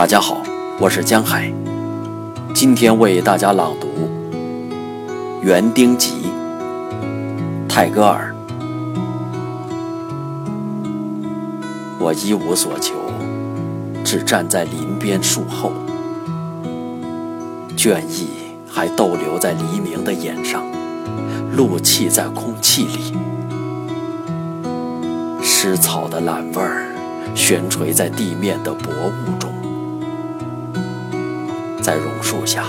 大家好，我是江海，今天为大家朗读《园丁集》泰戈尔。我一无所求，只站在林边树后，倦意还逗留在黎明的眼上，露气在空气里，湿草的懒味儿悬垂在地面的薄雾中。在榕树下，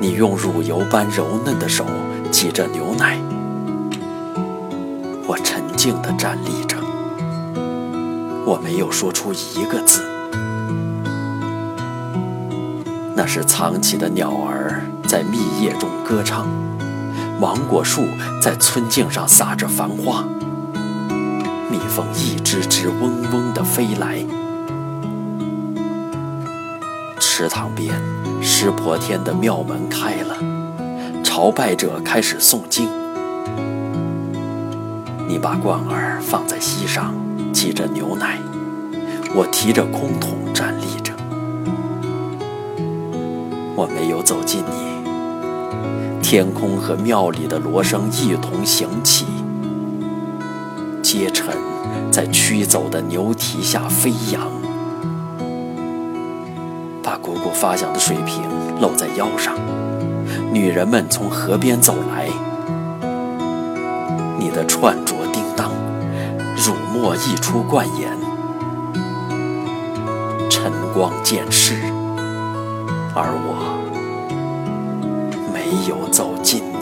你用乳油般柔嫩的手挤着牛奶，我沉静地站立着。我没有说出一个字。那是藏起的鸟儿在密叶中歌唱，芒果树在村径上撒着繁花，蜜蜂一只只嗡嗡地飞来。池塘边，湿婆天的庙门开了，朝拜者开始诵经。你把罐儿放在膝上。挤着牛奶，我提着空桶站立着。我没有走近你，天空和庙里的锣声一同响起，阶尘在驱走的牛蹄下飞扬，如果发响的水瓶露在腰上。女人们从河边走来，你的串着叮当。乳沫溢出冠眼，晨光渐逝，而我没有走近。